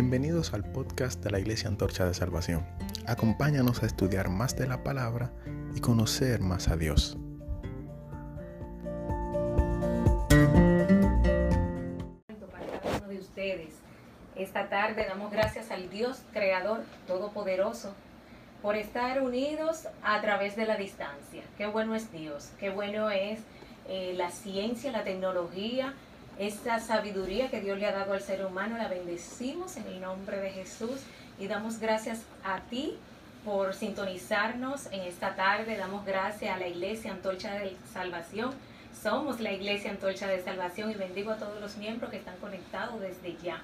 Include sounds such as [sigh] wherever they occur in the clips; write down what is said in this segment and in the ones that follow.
Bienvenidos al podcast de la Iglesia Antorcha de Salvación. Acompáñanos a estudiar más de la palabra y conocer más a Dios. Para cada uno de ustedes. Esta tarde damos gracias al Dios Creador Todopoderoso por estar unidos a través de la distancia. Qué bueno es Dios, qué bueno es eh, la ciencia, la tecnología, esta sabiduría que Dios le ha dado al ser humano. La bendecimos en el nombre de Jesús y damos gracias a ti por sintonizarnos en esta tarde. Damos gracias a la Iglesia Antorcha de Salvación. Somos la Iglesia Antorcha de Salvación y bendigo a todos los miembros que están conectados desde ya.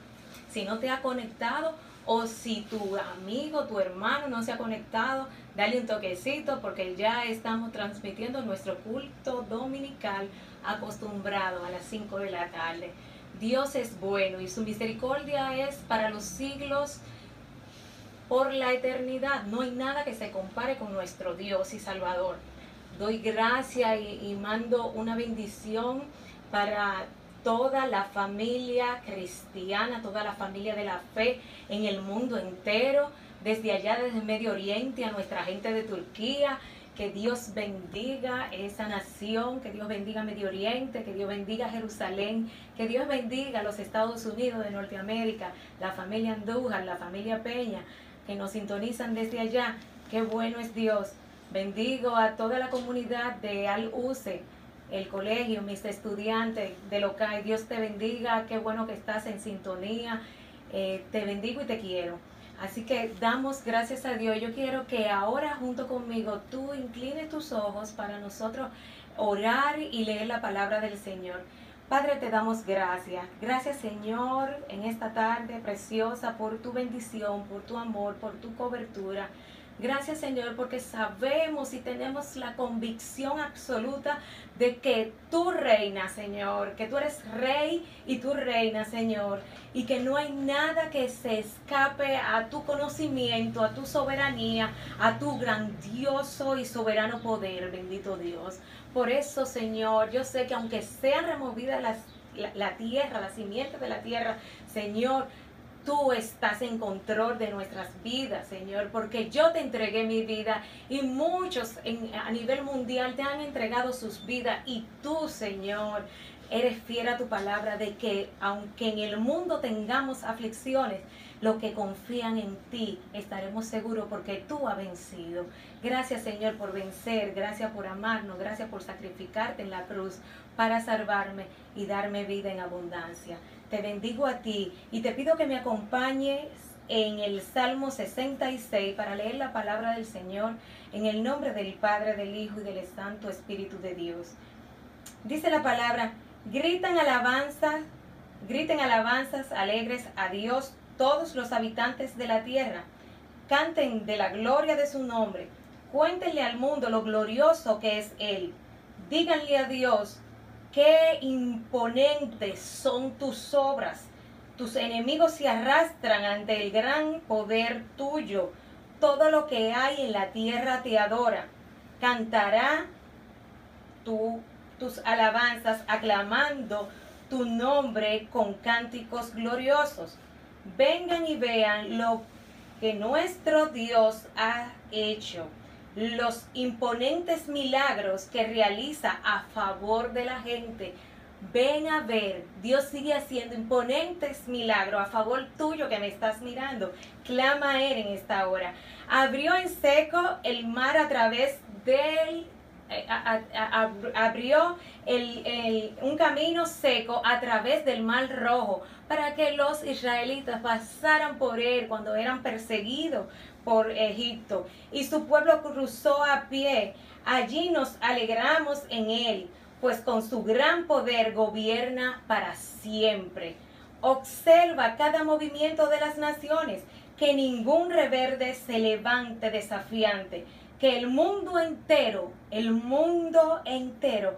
Si no te ha conectado o si tu amigo, tu hermano no se ha conectado, dale un toquecito porque ya estamos transmitiendo nuestro culto dominical acostumbrado a las 5 de la tarde. Dios es bueno y su misericordia es para los siglos por la eternidad. No hay nada que se compare con nuestro Dios y Salvador. Doy gracia y, y mando una bendición para toda la familia cristiana, toda la familia de la fe en el mundo entero, desde allá, desde el Medio Oriente, a nuestra gente de Turquía. Que Dios bendiga esa nación, que Dios bendiga Medio Oriente, que Dios bendiga Jerusalén, que Dios bendiga los Estados Unidos de Norteamérica, la familia Andújar, la familia Peña, que nos sintonizan desde allá. Qué bueno es Dios. Bendigo a toda la comunidad de Al-Use, el colegio, mis estudiantes de local. Dios te bendiga, qué bueno que estás en sintonía. Eh, te bendigo y te quiero. Así que damos gracias a Dios. Yo quiero que ahora junto conmigo tú inclines tus ojos para nosotros orar y leer la palabra del Señor. Padre, te damos gracias. Gracias Señor en esta tarde preciosa por tu bendición, por tu amor, por tu cobertura. Gracias Señor porque sabemos y tenemos la convicción absoluta de que tú reinas Señor, que tú eres rey y tú reinas Señor y que no hay nada que se escape a tu conocimiento, a tu soberanía, a tu grandioso y soberano poder, bendito Dios. Por eso Señor, yo sé que aunque sean removidas las, la, la tierra, la simiente de la tierra, Señor, tú estás en control de nuestras vidas, Señor, porque yo te entregué mi vida y muchos a nivel mundial te han entregado sus vidas y tú, Señor, eres fiel a tu palabra de que aunque en el mundo tengamos aflicciones, los que confían en ti estaremos seguros porque tú has vencido. Gracias Señor por vencer, gracias por amarnos, gracias por sacrificarte en la cruz para salvarme y darme vida en abundancia te bendigo a ti y te pido que me acompañes en el Salmo 66 para leer la palabra del Señor en el nombre del Padre, del Hijo y del Santo Espíritu de Dios. Dice la palabra, gritan alabanzas, griten alabanzas alegres a Dios todos los habitantes de la tierra. Canten de la gloria de su nombre. Cuéntenle al mundo lo glorioso que es Él. Díganle a Dios Qué imponentes son tus obras. Tus enemigos se arrastran ante el gran poder tuyo. Todo lo que hay en la tierra te adora. Cantará tus alabanzas aclamando tu nombre con cánticos gloriosos. Vengan y vean lo que nuestro Dios ha hecho los imponentes milagros que realiza a favor de la gente. Ven a ver, Dios sigue haciendo imponentes milagros a favor tuyo que me estás mirando. Clama a Él en esta hora. Abrió en seco el mar a través del eh, abrió un camino seco a través del mar rojo para que los israelitas pasaran por él cuando eran perseguidos por Egipto. Y su pueblo cruzó a pie. Allí nos alegramos en él, pues con su gran poder gobierna para siempre. Observa cada movimiento de las naciones, que ningún reverde se levante desafiante, que el mundo entero, el mundo entero,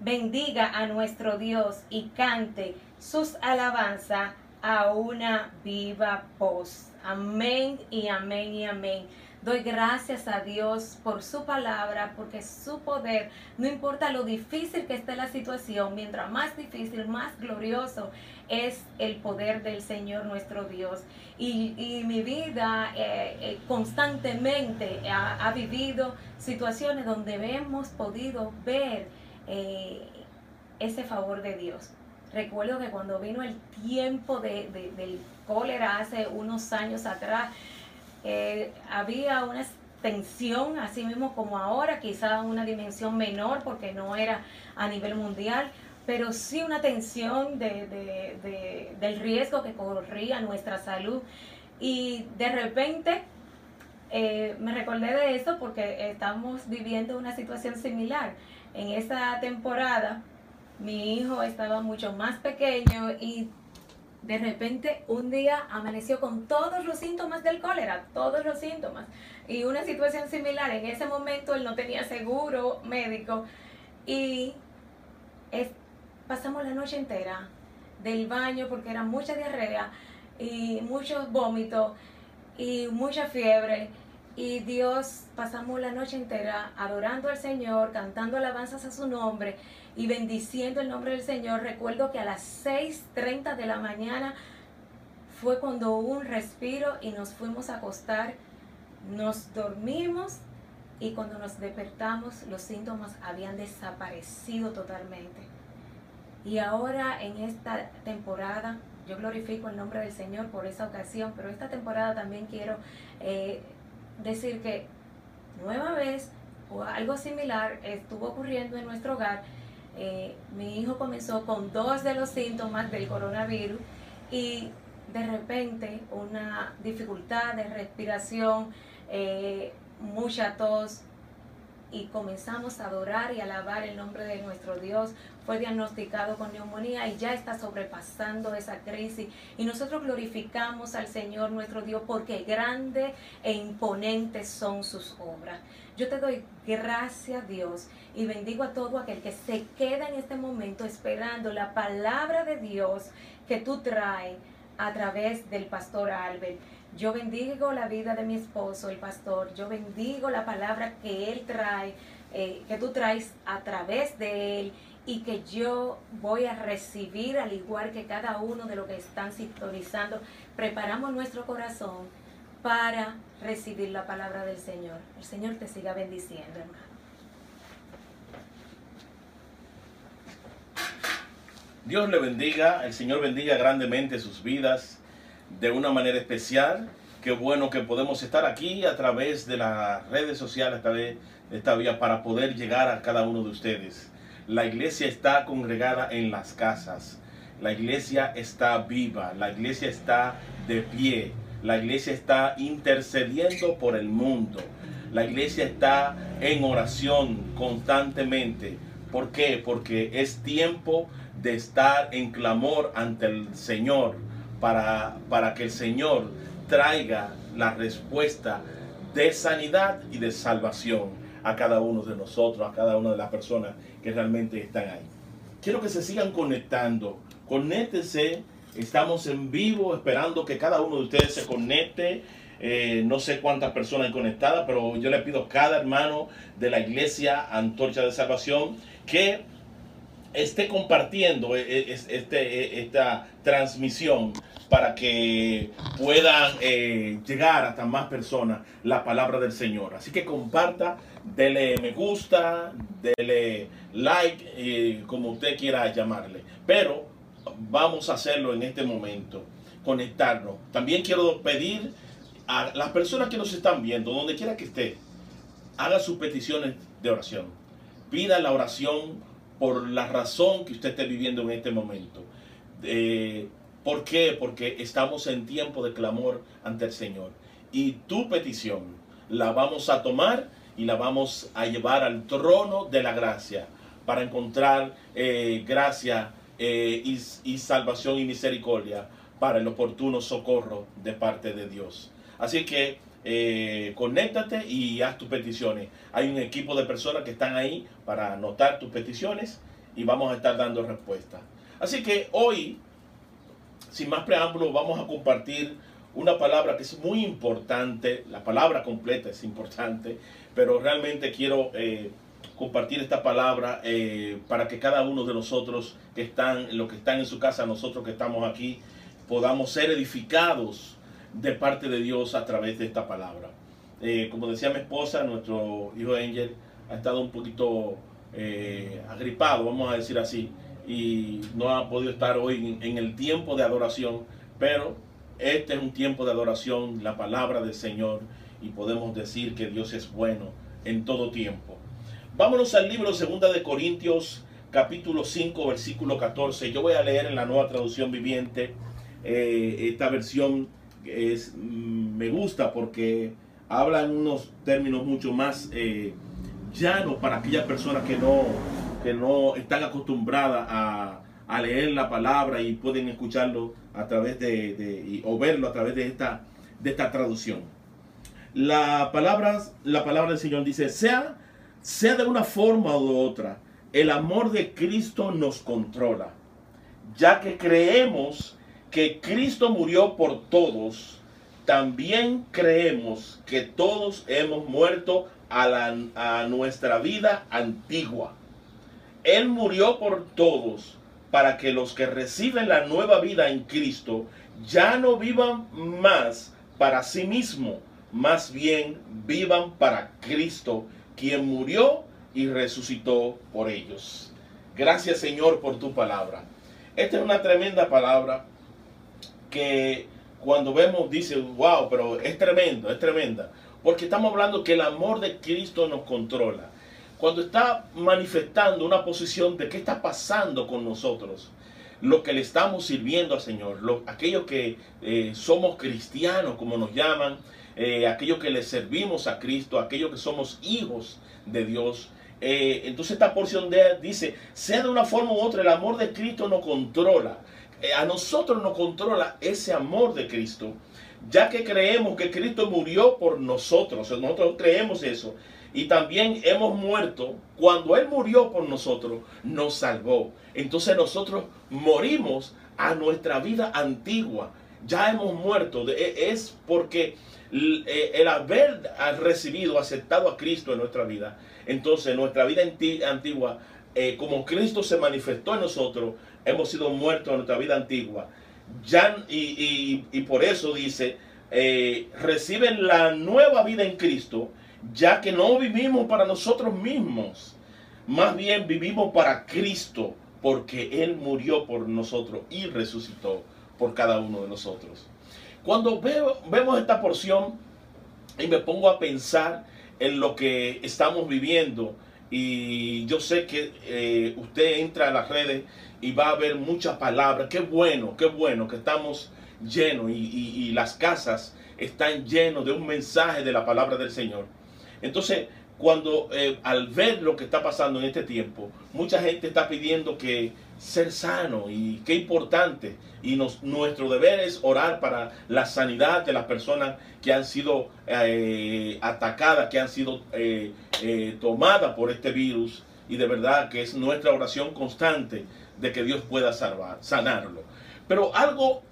bendiga a nuestro Dios y cante sus alabanzas a una viva voz. Amén y amén y amén. Doy gracias a Dios por su palabra, porque su poder, no importa lo difícil que esté la situación, mientras más difícil, más glorioso es el poder del Señor nuestro Dios. Y, mi vida eh, eh, constantemente ha, vivido situaciones donde hemos podido ver eh, ese favor de Dios. Recuerdo que cuando vino el tiempo de, del cólera hace unos años atrás, eh, había una tensión, así mismo como ahora, quizá una dimensión menor porque no era a nivel mundial, pero sí una tensión de, del riesgo que corría nuestra salud. Y de repente eh, me recordé de eso porque estamos viviendo una situación similar. En esta temporada mi hijo estaba mucho más pequeño y de repente un día amaneció con todos los síntomas del cólera, todos los síntomas. Y una situación similar, en ese momento él no tenía seguro médico y pasamos la noche entera del baño porque era mucha diarrea y muchos vómitos y mucha fiebre. Y Dios pasamos la noche entera adorando al Señor, cantando alabanzas a su nombre y bendiciendo el nombre del Señor. Recuerdo que a las 6.30 de la mañana fue cuando hubo un respiro y nos fuimos a acostar. Nos dormimos y cuando nos despertamos los síntomas habían desaparecido totalmente. Y ahora en esta temporada, yo glorifico el nombre del Señor por esa ocasión, pero esta temporada también quiero eh, decir que nueva vez o algo similar estuvo ocurriendo en nuestro hogar eh, mi hijo comenzó con dos de los síntomas del coronavirus y de repente una dificultad de respiración, eh, mucha tos, y comenzamos a adorar y alabar el nombre de nuestro Dios. Fue diagnosticado con neumonía y ya está sobrepasando esa crisis. Y nosotros glorificamos al Señor nuestro Dios porque grande e imponentes son sus obras. Yo te doy gracias Dios y bendigo a todo aquel que se queda en este momento esperando la palabra de Dios que tú traes a través del pastor Albert. Yo bendigo la vida de mi esposo, el pastor. Yo bendigo la palabra que él trae, eh, que tú traes a través de él y que yo voy a recibir al igual que cada uno de los que están sintonizando. Preparamos nuestro corazón para recibir la palabra del Señor. El Señor te siga bendiciendo, hermano. Dios le bendiga, el Señor bendiga grandemente sus vidas de una manera especial. Qué bueno que podemos estar aquí a través de las redes sociales, a través de esta vía, para poder llegar a cada uno de ustedes. La iglesia está congregada en las casas. La iglesia está viva. La iglesia está de pie. La iglesia está intercediendo por el mundo. La iglesia está en oración constantemente. ¿Por qué? Porque es tiempo de estar en clamor ante el Señor para, para que el Señor traiga la respuesta de sanidad y de salvación a cada uno de nosotros, a cada una de las personas que realmente están ahí. Quiero que se sigan conectando. Conéctense. Estamos en vivo esperando que cada uno de ustedes se conecte. Eh, no sé cuántas personas conectadas, pero yo le pido a cada hermano de la iglesia Antorcha de Salvación que esté compartiendo e, e, este, e, esta transmisión para que puedan eh, llegar hasta más personas la palabra del Señor. Así que comparta, dele me gusta, dele like, eh, como usted quiera llamarle. Pero vamos a hacerlo en este momento, conectarnos. También quiero pedir a las personas que nos están viendo, donde quiera que esté, haga sus peticiones de oración. Pida la oración por la razón que usted esté viviendo en este momento. Eh, ¿Por qué? Porque estamos en tiempo de clamor ante el Señor. Y tu petición la vamos a tomar y la vamos a llevar al trono de la gracia para encontrar eh, gracia eh, y, y salvación y misericordia para el oportuno socorro de parte de Dios. Así que eh, conéctate y haz tus peticiones. Hay un equipo de personas que están ahí para anotar tus peticiones y vamos a estar dando respuesta. Así que hoy, sin más preámbulos, vamos a compartir una palabra que es muy importante, la palabra completa es importante, pero realmente quiero eh, compartir esta palabra eh, para que cada uno de nosotros que están, los que están en su casa, nosotros que estamos aquí, podamos ser edificados de parte de Dios a través de esta palabra. Eh, como decía mi esposa, nuestro hijo Angel ha estado un poquito agripado, vamos a decir así, y no ha podido estar hoy en el tiempo de adoración, pero este es un tiempo de adoración, la palabra del Señor, y podemos decir que Dios es bueno en todo tiempo. Vámonos al libro 2 de Corintios, capítulo 5, versículo 14. Yo voy a leer en la nueva traducción viviente. Eh, esta versión es, mm, me gusta porque habla en unos términos mucho más eh, llanos para aquellas personas que no, que no están acostumbradas a, a leer la palabra y pueden escucharlo a través de, o verlo a través de esta, de esta traducción. La palabra, la palabra del Señor dice, sea, sea de una forma u otra, el amor de Cristo nos controla, ya que creemos que Cristo murió por todos, también creemos que todos hemos muerto a, la, a nuestra vida antigua. Él murió por todos para que los que reciben la nueva vida en Cristo ya no vivan más para sí mismo, más bien vivan para Cristo, quien murió y resucitó por ellos. Gracias Señor por tu palabra. Esta es una tremenda palabra que cuando vemos dice, wow, pero es tremendo, es tremenda. Porque estamos hablando que el amor de Cristo nos controla cuando está manifestando una posición de qué está pasando con nosotros, lo que le estamos sirviendo al Señor, aquellos que eh, somos cristianos, como nos llaman, eh, aquellos que le servimos a Cristo, aquellos que somos hijos de Dios. Eh, entonces esta porción de, dice, sea de una forma u otra, el amor de Cristo nos controla. A nosotros nos controla ese amor de Cristo, ya que creemos que Cristo murió por nosotros, nosotros creemos eso y también hemos muerto. Cuando Él murió por nosotros, nos salvó. Entonces nosotros morimos a nuestra vida antigua. Ya hemos muerto. E, es porque e, el haber recibido, aceptado a Cristo en nuestra vida, entonces nuestra vida antigua, eh, como Cristo se manifestó en nosotros, hemos sido muertos en nuestra vida antigua. Ya, y, por eso dice, eh, reciben la nueva vida en Cristo ya que no vivimos para nosotros mismos, más bien vivimos para Cristo, porque Él murió por nosotros y resucitó por cada uno de nosotros. Cuando veo, vemos esta porción y me pongo a pensar en lo que estamos viviendo, y yo sé que eh, usted entra a las redes y va a ver muchas palabras. Qué bueno, qué bueno que estamos llenos y, las casas están llenos de un mensaje de la palabra del Señor. Entonces, cuando eh, al ver lo que está pasando en este tiempo, mucha gente está pidiendo que ser sano y qué importante. Y nuestro deber es orar para la sanidad de las personas que han sido eh, atacadas, que han sido eh, tomadas por este virus. Y de verdad que es nuestra oración constante de que Dios pueda salvar, sanarlo. Pero algo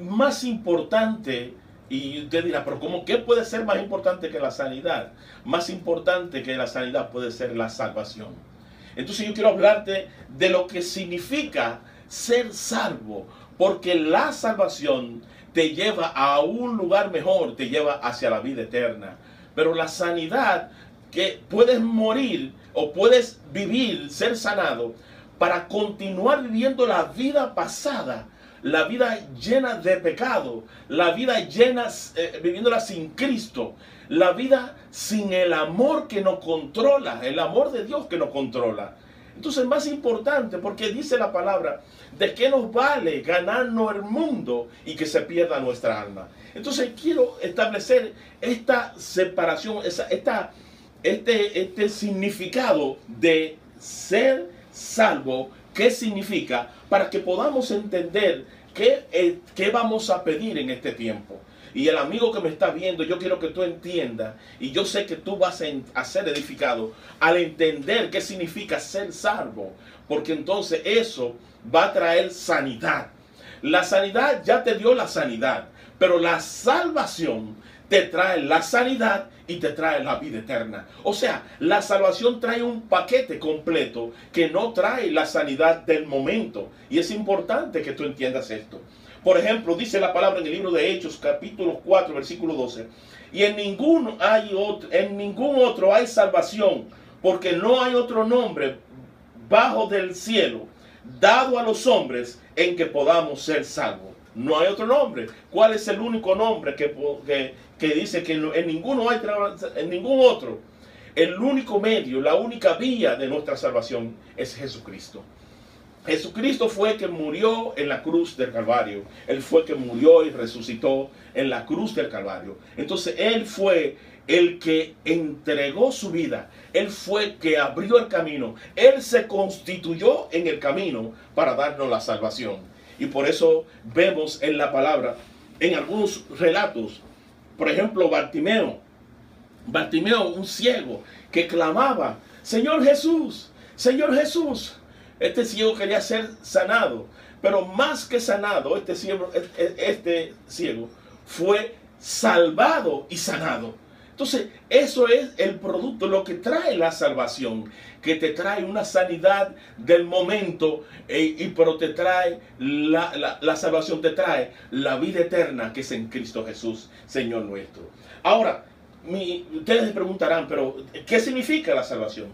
más importante y usted dirá, pero ¿cómo qué puede ser más importante que la sanidad? Más importante que la sanidad puede ser la salvación. Entonces yo quiero hablarte de lo que significa ser salvo, porque la salvación te lleva a un lugar mejor, te lleva hacia la vida eterna. Pero la sanidad, que puedes morir o puedes vivir, ser sanado, para continuar viviendo la vida pasada la vida llena de pecado, la vida llena, eh, viviéndola sin Cristo, la vida sin el amor que nos controla, el amor de Dios que nos controla. Entonces es más importante porque dice la palabra, ¿de qué nos vale ganarnos el mundo y que se pierda nuestra alma? Entonces quiero establecer esta separación, esta, este, este significado de ser salvo qué significa, para que podamos entender qué, eh, qué vamos a pedir en este tiempo. Y el amigo que me está viendo, yo quiero que tú entiendas, y yo sé que tú vas a ser edificado al entender qué significa ser salvo, porque entonces eso va a traer sanidad. La sanidad ya te dio la sanidad, Pero la salvación te trae la sanidad y te trae la vida eterna. O sea, la salvación trae un paquete completo que no trae la sanidad del momento. Y es importante que tú entiendas esto. Por ejemplo, dice la palabra en el libro de Hechos, capítulo 4, versículo 12. Y en ningún, hay otro, en ningún otro hay salvación, porque no hay otro nombre bajo del cielo dado a los hombres en que podamos ser salvos. No hay otro nombre. ¿Cuál es el único nombre que, que, dice que en ninguno hay en ningún otro? El único medio, la única vía de nuestra salvación es Jesucristo. Jesucristo fue que murió en la cruz del Calvario. Él fue que murió y resucitó en la cruz del Calvario. Entonces Él fue el que entregó su vida. Él fue que abrió el camino. Él se constituyó en el camino para darnos la salvación. Y por eso vemos en la palabra, en algunos relatos, por ejemplo, Bartimeo. Bartimeo, un ciego, que clamaba, Señor Jesús, Señor Jesús, este ciego quería ser sanado, pero más que sanado, este ciego, este ciego fue salvado y sanado. Entonces, eso es el producto, lo que trae la salvación, que te trae una sanidad del momento, eh, y, pero te trae la, la, salvación, te trae la vida eterna que es en Cristo Jesús, Señor nuestro. Ahora, ustedes me preguntarán, pero ¿qué significa la salvación?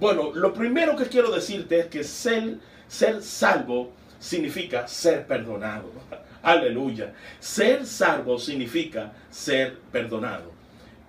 Bueno, lo primero que quiero decirte es que ser, ser salvo significa ser perdonado. [laughs] Aleluya. Ser salvo significa ser perdonado.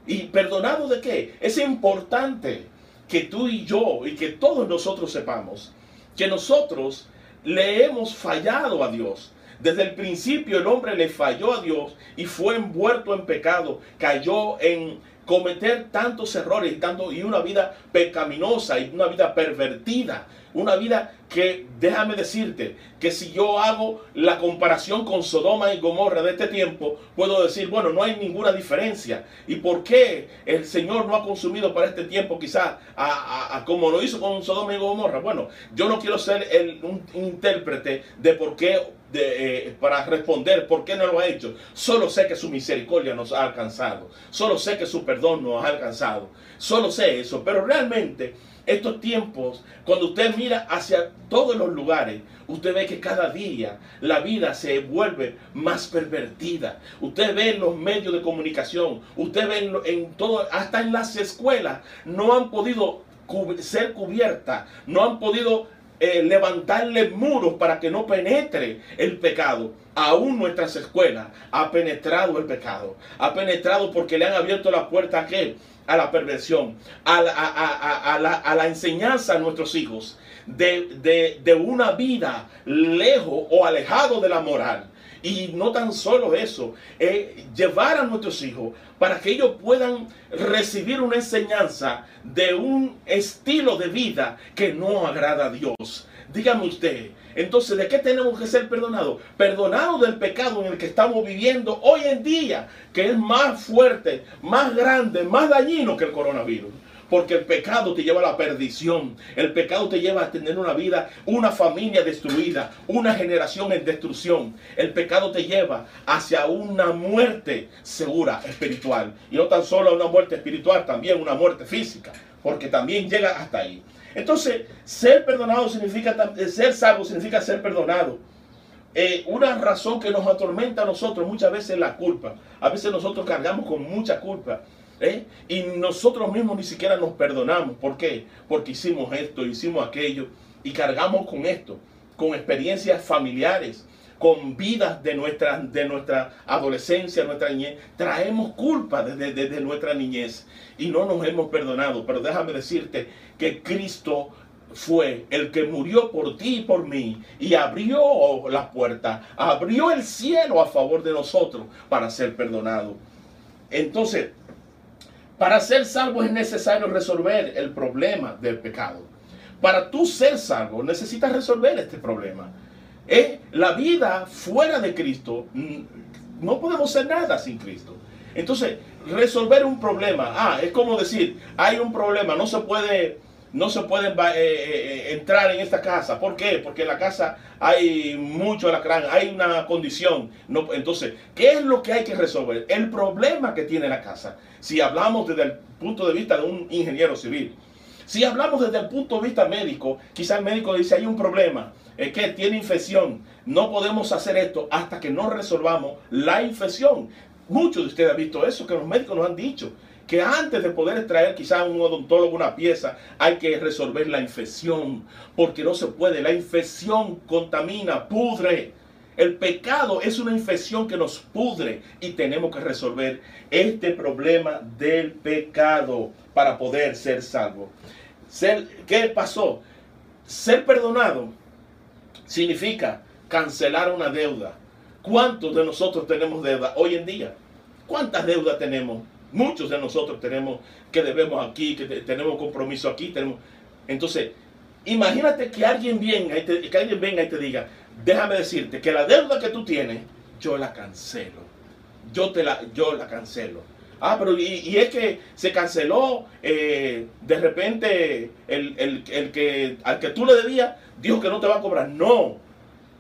¿Y perdonado de qué? Es importante que tú y yo y que todos nosotros sepamos que nosotros le hemos fallado a Dios. Desde el principio el hombre le falló a Dios y fue envuelto en pecado, cayó en, cometer tantos errores y, tanto, y una vida pecaminosa y una vida pervertida, una vida que, déjame decirte, que si yo hago la comparación con Sodoma y Gomorra de este tiempo, puedo decir, bueno, no hay ninguna diferencia. ¿Y por qué el Señor no ha consumido para este tiempo quizás a, como lo hizo con Sodoma y Gomorra? Bueno, yo no quiero ser el, un intérprete de por qué eh, para responder por qué no lo ha hecho. Solo sé que su misericordia nos ha alcanzado. Solo sé que su perdón nos ha alcanzado. Solo sé eso. Pero realmente estos tiempos, cuando usted mira hacia todos los lugares, usted ve que cada día la vida se vuelve más pervertida. Usted ve en los medios de comunicación, usted ve en, todo, hasta en las escuelas, no han podido ser cubiertas, no han podido eh, levantarle muros para que no penetre el pecado. Aún nuestras escuelas ha penetrado el pecado. Ha penetrado porque le han abierto la puerta a qué? A la perversión, a la, enseñanza a nuestros hijos de, de una vida lejos o alejado de la moral. Y no tan solo eso, llevar a nuestros hijos para que ellos puedan recibir una enseñanza de un estilo de vida que no agrada a Dios. Dígame usted, entonces, ¿de qué tenemos que ser perdonados? Perdonados del pecado en el que estamos viviendo hoy en día, que es más fuerte, más grande, más dañino que el coronavirus. Porque el pecado te lleva a la perdición. El pecado te lleva a tener una vida, una familia destruida, una generación en destrucción. El pecado te lleva hacia una muerte segura espiritual. Y no tan solo una muerte espiritual, también una muerte física. Porque también llega hasta ahí. Entonces, ser perdonado significa, eh, ser salvo significa ser perdonado. Eh, una razón que nos atormenta a nosotros muchas veces es la culpa. A veces nosotros cargamos con mucha culpa. ¿Eh? Y nosotros mismos ni siquiera nos perdonamos. ¿Por qué? Porque hicimos esto, hicimos aquello y cargamos con esto, con experiencias familiares, con vidas de nuestra, de nuestra adolescencia, nuestra niñez. Traemos culpa desde, desde nuestra niñez y no nos hemos perdonado. Pero déjame decirte que Cristo fue el que murió por ti y por mí y abrió la puerta, abrió el cielo a favor de nosotros para ser perdonado. Entonces, para ser salvo es necesario resolver el problema del pecado. Para tú ser salvo necesitas resolver este problema. ¿Eh? La vida fuera de Cristo, mm, no podemos ser nada sin Cristo. Entonces, resolver un problema, ah, es como decir, hay un problema, no se puede no se pueden eh, eh, entrar en esta casa. ¿Por qué? Porque en la casa hay mucho alacrán, hay una condición. No, entonces, ¿qué es lo que hay que resolver? El problema que tiene la casa. Si hablamos desde el punto de vista de un ingeniero civil, si hablamos desde el punto de vista médico, quizá el médico dice hay un problema, es que tiene infección, no podemos hacer esto hasta que no resolvamos la infección. Muchos de ustedes han visto eso, que los médicos nos han dicho que antes de poder extraer quizás un odontólogo una pieza, hay que resolver la infección, porque no se puede. La infección contamina, pudre. El pecado es una infección que nos pudre y tenemos que resolver este problema del pecado para poder ser salvo. ¿Qué pasó? Ser perdonado significa cancelar una deuda. ¿Cuántos de nosotros tenemos deuda hoy en día? ¿Cuántas deudas tenemos? Muchos de nosotros tenemos que debemos aquí, que tenemos compromiso aquí. Entonces, imagínate que alguien venga y te, que alguien venga y te diga, déjame decirte que la deuda que tú tienes, yo la cancelo. Yo te la, yo la cancelo. Ah, pero y, es que se canceló eh, de repente el, el, que al que tú le debías, dijo que no te va a cobrar. No,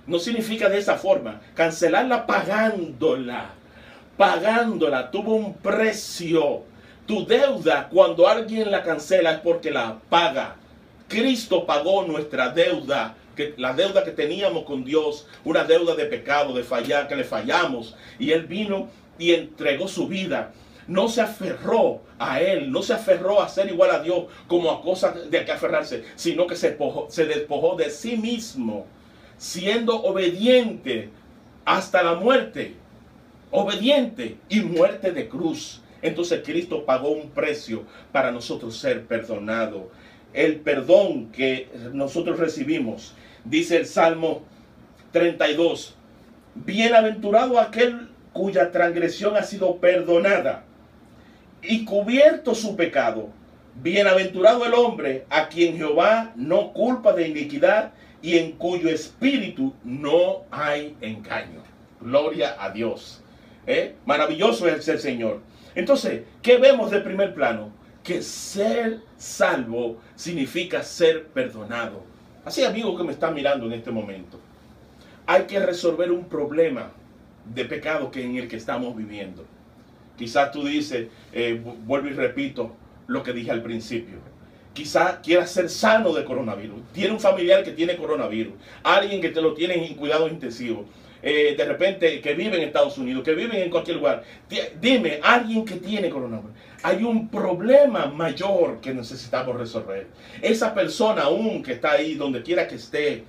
no significa de esa forma. Cancelarla pagándola pagándola, tuvo un precio. Tu deuda, cuando alguien la cancela, es porque la paga. Cristo pagó nuestra deuda, que, la deuda que teníamos con Dios, una deuda de pecado, de fallar, que le fallamos. Y Él vino y entregó su vida. No se aferró a Él, no se aferró a ser igual a Dios como a cosas de que aferrarse, sino que se, despojó de sí mismo, siendo obediente hasta la muerte obediente y muerte de cruz. Entonces Cristo pagó un precio para nosotros ser perdonados. El perdón que nosotros recibimos, dice el Salmo 32, bienaventurado aquel cuya transgresión ha sido perdonada y cubierto su pecado. Bienaventurado el hombre a quien Jehová no culpa de iniquidad y en cuyo espíritu no hay engaño. Gloria a Dios. ¿Eh? Maravilloso es el Señor. Entonces, ¿qué vemos de primer plano? Que ser salvo significa ser perdonado. Así, amigo que me está mirando en este momento, hay que resolver un problema de pecado que en el que estamos viviendo. Quizás tú dices, eh, vuelvo y repito lo que dije al principio. Quizás quieras ser sano de coronavirus. Tiene un familiar que tiene coronavirus. Alguien que te lo tiene en cuidado intensivo. Eh, de repente que vive en Estados Unidos, que vive en cualquier lugar. Dime, alguien que tiene coronavirus. Hay un problema mayor que necesitamos resolver. Esa persona aún que está ahí, donde quiera que esté,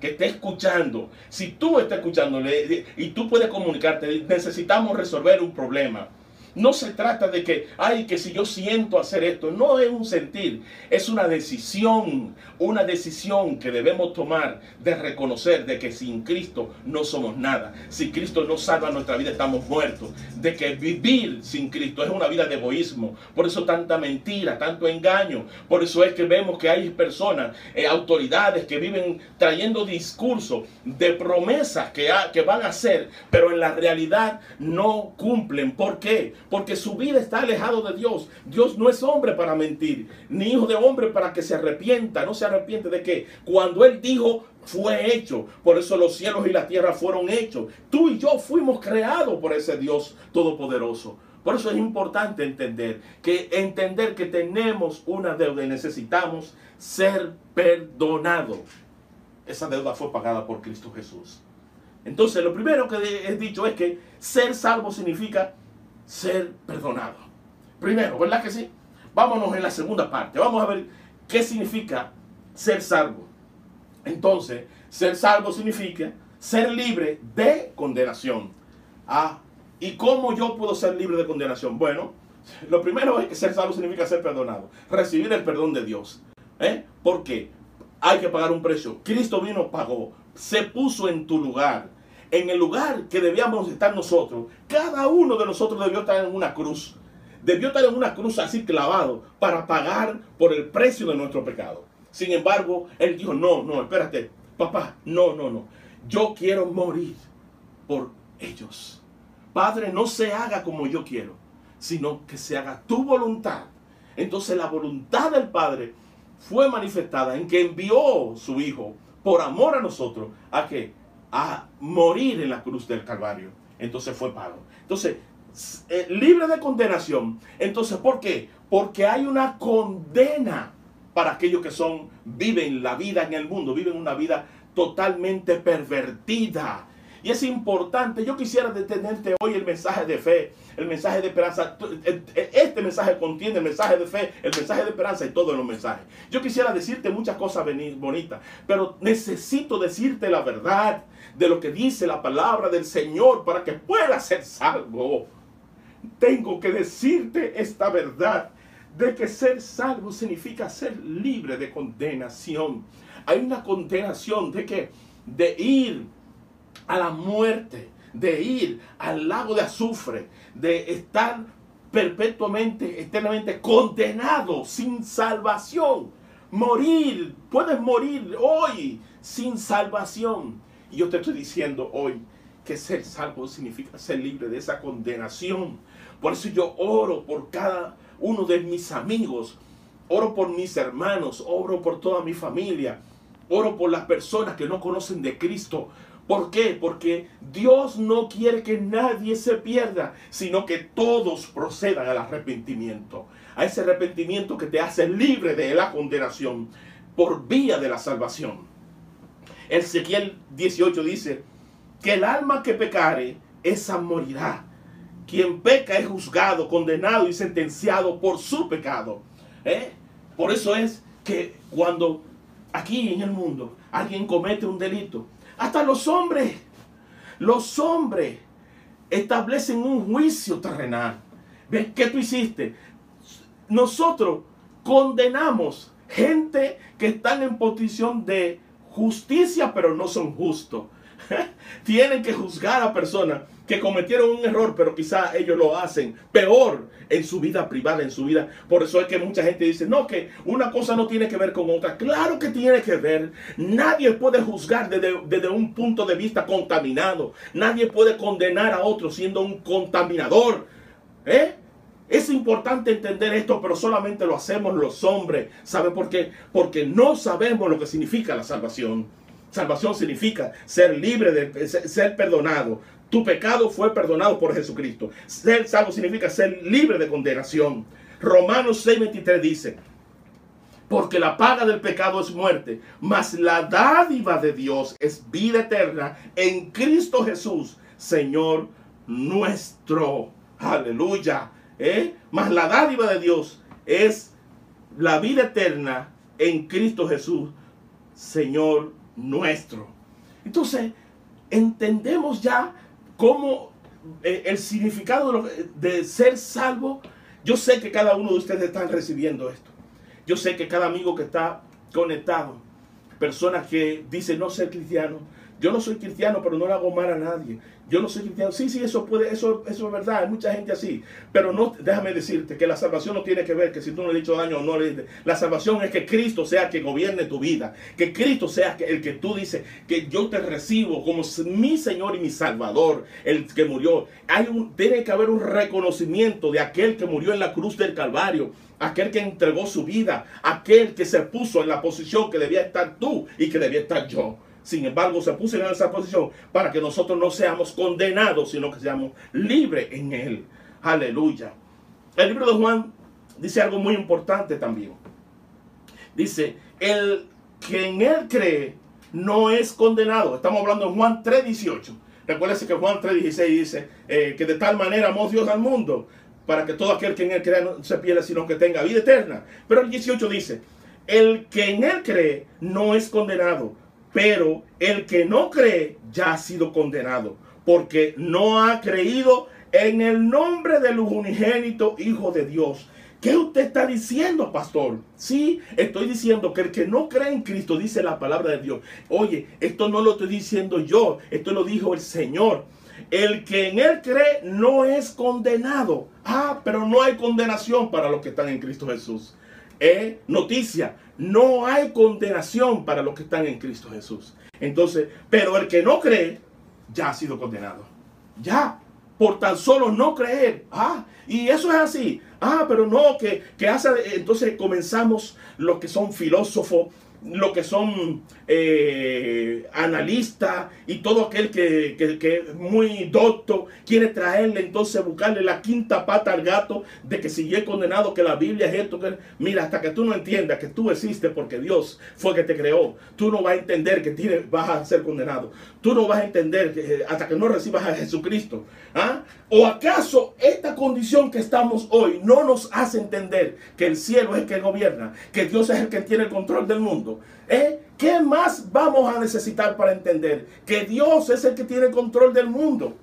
que esté escuchando, si tú estás escuchándole y tú puedes comunicarte, necesitamos resolver un problema. No se trata de que, ay, que si yo siento hacer esto, no es un sentir, es una decisión, una decisión que debemos tomar de reconocer de que sin Cristo no somos nada. Si Cristo no salva nuestra vida, estamos muertos. De que vivir sin Cristo es una vida de egoísmo. Por eso tanta mentira, tanto engaño. Por eso es que vemos que hay personas, eh, autoridades que viven trayendo discursos de promesas que, que van a hacer, pero en la realidad no cumplen. ¿Por qué? Porque su vida está alejado de Dios. Dios no es hombre para mentir, ni hijo de hombre para que se arrepienta. No se arrepiente de que cuando Él dijo, fue hecho. Por eso los cielos y la tierra fueron hechos. Tú y yo fuimos creados por ese Dios todopoderoso. Por eso es importante entender que entender que tenemos una deuda y necesitamos ser perdonados. Esa deuda fue pagada por Cristo Jesús. Entonces, lo primero que he dicho es que ser salvo significa ser perdonado. Primero, ¿verdad que sí? Vámonos en la segunda parte. Vamos a ver qué significa ser salvo. Entonces, ser salvo significa ser libre de condenación. Ah, ¿y cómo yo puedo ser libre de condenación? Bueno, [laughs] lo primero es que ser salvo significa ser perdonado, recibir el perdón de Dios. ¿Eh? ¿Por qué? Hay que pagar un precio. Cristo vino, pagó, se puso en tu lugar en el lugar que debíamos estar nosotros, cada uno de nosotros debió estar en una cruz. Debió estar en una cruz así clavado para pagar por el precio de nuestro pecado. Sin embargo, él dijo, no, no, espérate, papá, no, no, no. Yo quiero morir por ellos. Padre, no se haga como yo quiero, sino que se haga tu voluntad. Entonces la voluntad del Padre fue manifestada en que envió su Hijo por amor a nosotros a que a morir en la cruz del Calvario. Entonces fue pago. Entonces, eh, libre de condenación. Entonces, ¿por qué? Porque hay una condena para aquellos que son viven la vida en el mundo, viven una vida totalmente pervertida. Y es importante, yo quisiera detenerte hoy el mensaje de fe, el mensaje de esperanza. Este mensaje contiene el mensaje de fe, el mensaje de esperanza y todos los mensajes. Yo quisiera decirte muchas cosas bonitas, pero necesito decirte la verdad de lo que dice la palabra del Señor para que puedas ser salvo. Tengo que decirte esta verdad de que ser salvo significa ser libre de condenación. Hay una condenación de que de ir a la muerte, de ir al lago de azufre, de estar perpetuamente, eternamente condenado, sin salvación. Morir, puedes morir hoy sin salvación. Y yo te estoy diciendo hoy que ser salvo significa ser libre de esa condenación. Por eso yo oro por cada uno de mis amigos, oro por mis hermanos, oro por toda mi familia, oro por las personas que no conocen de Cristo. ¿Por qué? Porque Dios no quiere que nadie se pierda, sino que todos procedan al arrepentimiento, a ese arrepentimiento que te hace libre de la condenación por vía de la salvación. Ezequiel 18 dice que el alma que pecare, esa morirá. Quien peca es juzgado, condenado y sentenciado por su pecado. ¿eh? Por eso es que cuando aquí en el mundo alguien comete un delito, hasta los hombres, los hombres establecen un juicio terrenal. ¿Ves qué tú hiciste? Nosotros condenamos gente que están en posición de justicia, pero no son justos. [laughs] Tienen que juzgar a personas que cometieron un error, pero quizá ellos lo hacen peor en su vida privada, en su vida. Por eso es que mucha gente dice, no, que una cosa no tiene que ver con otra. Claro que tiene que ver. Nadie puede juzgar desde, desde un punto de vista contaminado. Nadie puede condenar a otro siendo un contaminador. ¿Eh? Es importante entender esto, pero solamente lo hacemos los hombres. ¿Sabe por qué? Porque no sabemos lo que significa la salvación. Salvación significa ser libre, de ser perdonado. Tu pecado fue perdonado por Jesucristo. Ser salvo significa ser libre de condenación. Romanos 6:23 dice, porque la paga del pecado es muerte, mas la dádiva de Dios es vida eterna en Cristo Jesús, Señor nuestro. Aleluya. ¿Eh? Mas la dádiva de Dios es la vida eterna en Cristo Jesús, Señor nuestro. Entonces, entendemos ya cómo eh, el significado de, ser salvo. Yo sé que cada uno de ustedes están recibiendo esto. Yo sé que cada amigo que está conectado, personas que dicen no ser cristiano, yo no soy cristiano, pero no le hago mal a nadie. Yo no soy cristiano. Sí, sí, eso puede, eso, eso es verdad. Hay mucha gente así. Pero no, déjame decirte que la salvación no tiene que ver que si tú no le has hecho daño o no le La salvación es que Cristo sea que gobierne tu vida. Que Cristo sea el que tú dices que yo te recibo como mi Señor y mi Salvador, el que murió. Hay un, tiene que haber un reconocimiento de aquel que murió en la cruz del Calvario aquel que entregó su vida, aquel que se puso en la posición que debía estar tú y que debía estar yo. Sin embargo, se puso en esa posición para que nosotros no seamos condenados, sino que seamos libres en Él. Aleluya. El libro de Juan dice algo muy importante también. Dice, el que en Él cree no es condenado. Estamos hablando de Juan 3.18. Recuérdese que Juan 3.16 dice eh, que de tal manera amó Dios al mundo para que todo aquel que en Él crea no se pierda, sino que tenga vida eterna. Pero el 18 dice, el que en Él cree no es condenado pero el que no cree ya ha sido condenado, porque no ha creído en el nombre del unigénito Hijo de Dios. ¿Qué usted está diciendo, pastor? Sí, estoy diciendo que el que no cree en Cristo, dice la palabra de Dios. Oye, esto no lo estoy diciendo yo, esto lo dijo el Señor. El que en él cree no es condenado. Ah, pero no hay condenación para los que están en Cristo Jesús. Eh, noticia, no hay condenación para los que están en Cristo Jesús. Entonces, pero el que no cree, ya ha sido condenado. Ya. por tan solo no creer. Ah, y eso es así. Ah, pero no, que, que hace, entonces comenzamos los que son filósofos, lo que son eh, analistas y todo aquel que, es muy docto quiere traerle entonces buscarle la quinta pata al gato de que si es condenado que la Biblia es esto que mira hasta que tú no entiendas que tú existes porque Dios fue que te creó tú no vas a entender que tienes, vas a ser condenado tú no vas a entender que, eh, hasta que no recibas a Jesucristo ¿Ah? o acaso esta condición que estamos hoy no nos hace entender que el cielo es el que gobierna que Dios es el que tiene el control del mundo ¿Eh? ¿Qué más vamos a necesitar para entender que Dios es el que tiene control del mundo?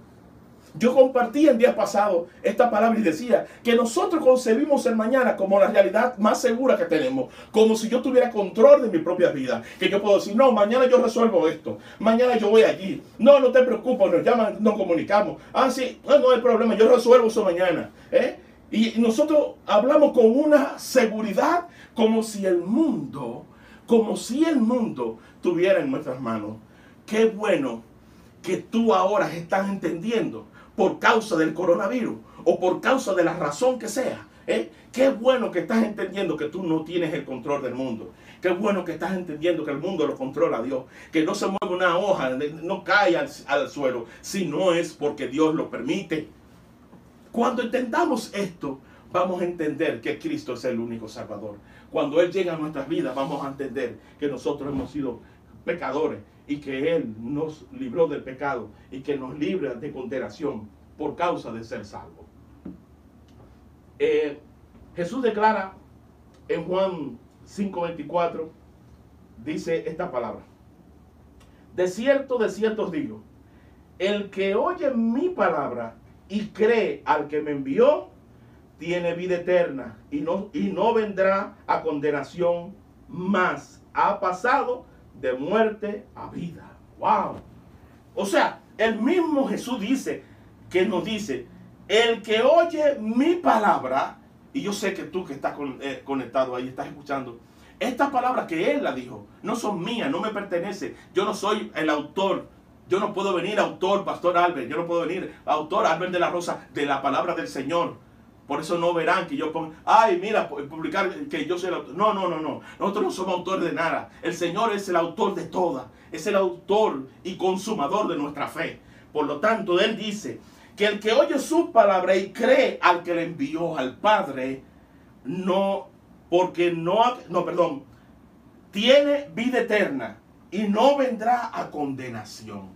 Yo compartí el día pasado esta palabra y decía que nosotros concebimos el mañana como la realidad más segura que tenemos, como si yo tuviera control de mi propia vida, que yo puedo decir, no, mañana yo resuelvo esto, mañana yo voy allí, no, no te preocupes, nos llaman, nos comunicamos, ah, sí, no, no hay problema, yo resuelvo eso mañana. ¿eh? Y nosotros hablamos con una seguridad como si el mundo como si el mundo tuviera en nuestras manos. Qué bueno que tú ahora estás entendiendo por causa del coronavirus o por causa de la razón que sea. ¿eh? Qué bueno que estás entendiendo que tú no tienes el control del mundo. Qué bueno que estás entendiendo que el mundo lo controla Dios. Que no se mueve una hoja, no cae al, al suelo, si no es porque Dios lo permite. Cuando entendamos esto, vamos a entender que Cristo es el único Salvador. Cuando Él llega a nuestras vidas, vamos a entender que nosotros hemos sido pecadores y que Él nos libró del pecado y que nos libra de condenación por causa de ser salvo. Eh, Jesús declara en Juan 5:24, dice esta palabra. De cierto, de cierto digo, el que oye mi palabra y cree al que me envió, tiene vida eterna y no, y no vendrá a condenación más. Ha pasado de muerte a vida. ¡Wow! O sea, el mismo Jesús dice, que nos dice, el que oye mi palabra, y yo sé que tú que estás eh, conectado ahí, estás escuchando, estas palabras que Él la dijo, no son mías, no me pertenecen. Yo no soy el autor. Yo no puedo venir autor, Pastor Albert. Yo no puedo venir autor Albert de la Rosa de la palabra del Señor. Por eso no verán que yo ponga, ay, mira, publicar que yo soy el autor. No, no, no, no. Nosotros no somos autores de nada. El Señor es el autor de toda. Es el autor y consumador de nuestra fe. Por lo tanto, Él dice que el que oye su palabra y cree al que le envió al Padre, no, porque no, no, perdón, tiene vida eterna y no vendrá a condenación.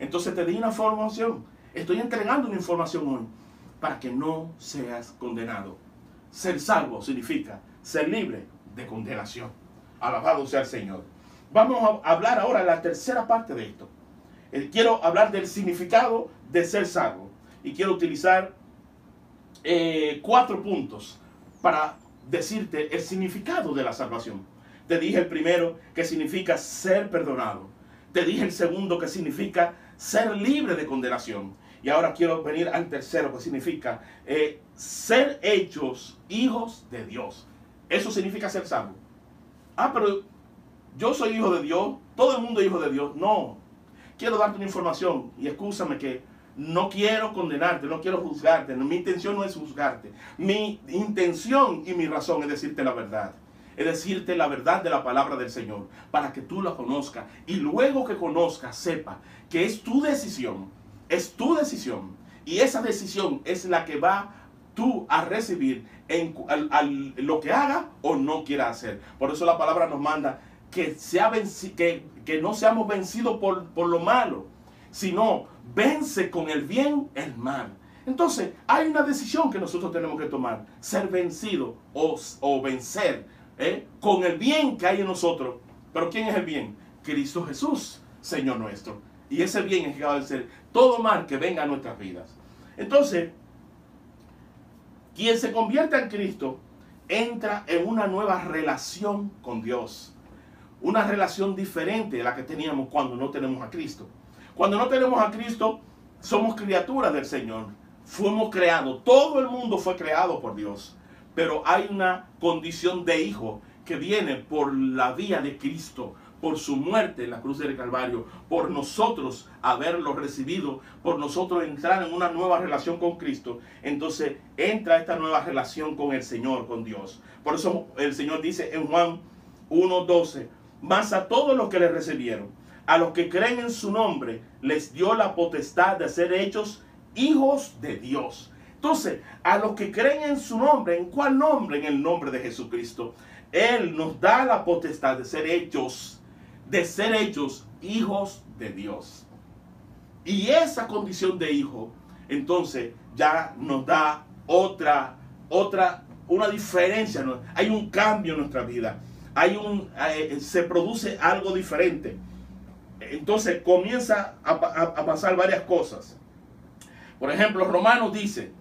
Entonces te di una información. Estoy entregando una información hoy para que no seas condenado. Ser salvo significa ser libre de condenación. Alabado sea el Señor. Vamos a hablar ahora de la tercera parte de esto. Eh, quiero hablar del significado de ser salvo. Y quiero utilizar eh, cuatro puntos para decirte el significado de la salvación. Te dije el primero que significa ser perdonado. Te dije el segundo que significa ser libre de condenación. Y ahora quiero venir al tercero, que significa eh, ser hechos hijos de Dios. Eso significa ser salvo. Ah, pero yo soy hijo de Dios, todo el mundo es hijo de Dios. No, quiero darte una información y escúchame que no quiero condenarte, no quiero juzgarte. Mi intención no es juzgarte. Mi intención y mi razón es decirte la verdad. Es decirte la verdad de la palabra del Señor para que tú la conozcas y luego que conozcas sepa que es tu decisión es tu decisión. Y esa decisión es la que va tú a recibir en lo que haga o no quiera hacer. Por eso la palabra nos manda que, sea que, que no seamos vencidos por, por lo malo, sino vence con el bien el mal. Entonces, hay una decisión que nosotros tenemos que tomar, ser vencido o, o vencer ¿eh? con el bien que hay en nosotros. Pero ¿quién es el bien? Cristo Jesús, Señor nuestro. Y ese bien es que va a ser todo mal que venga a nuestras vidas. Entonces, quien se convierte en Cristo entra en una nueva relación con Dios. Una relación diferente de la que teníamos cuando no tenemos a Cristo. Cuando no tenemos a Cristo, somos criaturas del Señor. Fuimos creados. Todo el mundo fue creado por Dios. Pero hay una condición de hijo que viene por la vía de Cristo, por su muerte en la cruz del Calvario, por nosotros haberlo recibido, por nosotros entrar en una nueva relación con Cristo, entonces entra esta nueva relación con el Señor, con Dios. Por eso el Señor dice en Juan 1.12, más a todos los que le recibieron, a los que creen en su nombre, les dio la potestad de ser hechos hijos de Dios. Entonces, a los que creen en su nombre, ¿en cuál nombre? En el nombre de Jesucristo. Él nos da la potestad de ser hechos, de ser hechos hijos de Dios. Y esa condición de hijo, entonces ya nos da otra, otra, una diferencia. Hay un cambio en nuestra vida. Hay un, eh, se produce algo diferente. Entonces comienza a, a pasar varias cosas. Por ejemplo, Romanos dice,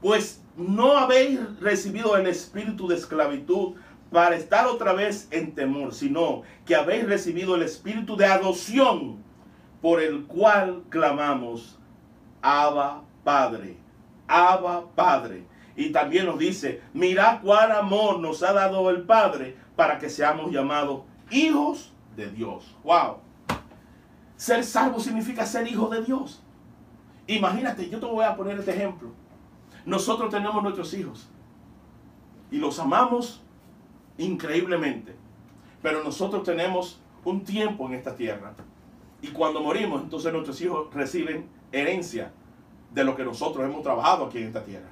pues no habéis recibido el espíritu de esclavitud para estar otra vez en temor, sino que habéis recibido el espíritu de adopción por el cual clamamos, Abba Padre, Abba Padre. Y también nos dice, mirad cuál amor nos ha dado el Padre para que seamos llamados hijos de Dios. Wow. Ser salvo significa ser hijo de Dios. Imagínate, yo te voy a poner este ejemplo. Nosotros tenemos nuestros hijos y los amamos increíblemente, pero nosotros tenemos un tiempo en esta tierra y cuando morimos, entonces nuestros hijos reciben herencia de lo que nosotros hemos trabajado aquí en esta tierra.